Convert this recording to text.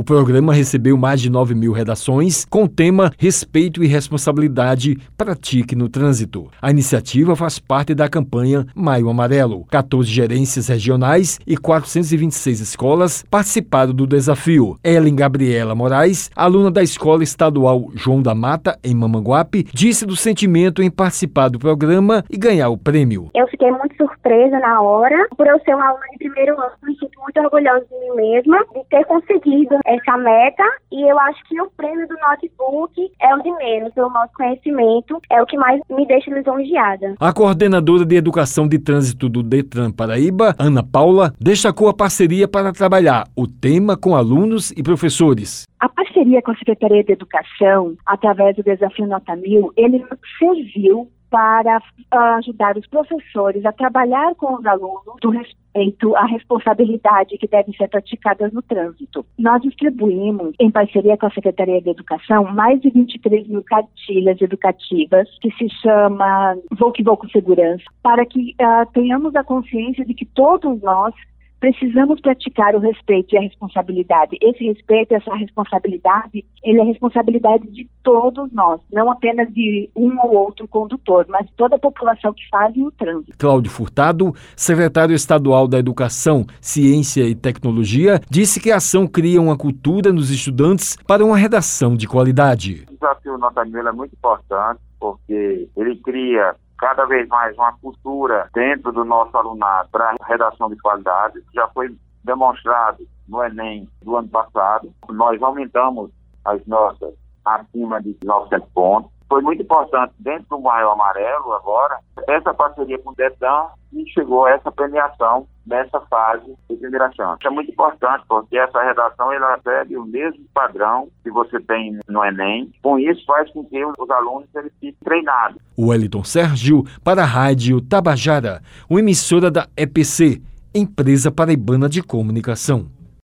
O programa recebeu mais de 9 mil redações com o tema Respeito e Responsabilidade Pratique no Trânsito. A iniciativa faz parte da campanha Maio Amarelo. 14 gerências regionais e 426 escolas participaram do desafio. Ellen Gabriela Moraes, aluna da Escola Estadual João da Mata, em Mamanguape, disse do sentimento em participar do programa e ganhar o prêmio. Eu fiquei muito surpresa na hora, por eu ser uma aluna de primeiro ano, me sinto muito orgulhosa de mim mesma, de ter conseguido essa meta, e eu acho que o prêmio do notebook é o de menos, o nosso conhecimento é o que mais me deixa lisonjeada. A coordenadora de Educação de Trânsito do Detran Paraíba, Ana Paula, destacou a parceria para trabalhar o tema com alunos e professores. A parceria com a Secretaria de Educação, através do Desafio Nota Mil, ele serviu para uh, ajudar os professores a trabalhar com os alunos do respeito à responsabilidade que devem ser praticadas no trânsito. Nós distribuímos, em parceria com a Secretaria de Educação, mais de 23 mil cartilhas educativas que se chama Vou com Segurança, para que uh, tenhamos a consciência de que todos nós precisamos praticar o respeito e a responsabilidade. Esse respeito, essa responsabilidade, ele é responsabilidade de todos nós, não apenas de um ou outro condutor, mas de toda a população que faz o trânsito. Cláudio Furtado, secretário estadual da Educação, Ciência e Tecnologia, disse que a ação cria uma cultura nos estudantes para uma redação de qualidade. O desafio Nota Mil é muito importante porque ele cria cada vez mais uma cultura dentro do nosso alunado para redação de qualidade. Já foi demonstrado no Enem do ano passado. Nós aumentamos as notas acima de 900 pontos. Foi muito importante dentro do Maio Amarelo agora, essa parceria com o Detan e chegou a essa premiação nessa fase de primeira chance. É muito importante porque essa redação ela segue o mesmo padrão que você tem no Enem. Com isso faz com que os alunos eles fiquem treinados. Wellington Sérgio para a Rádio Tabajara, uma emissora da EPC, Empresa Paraibana de Comunicação.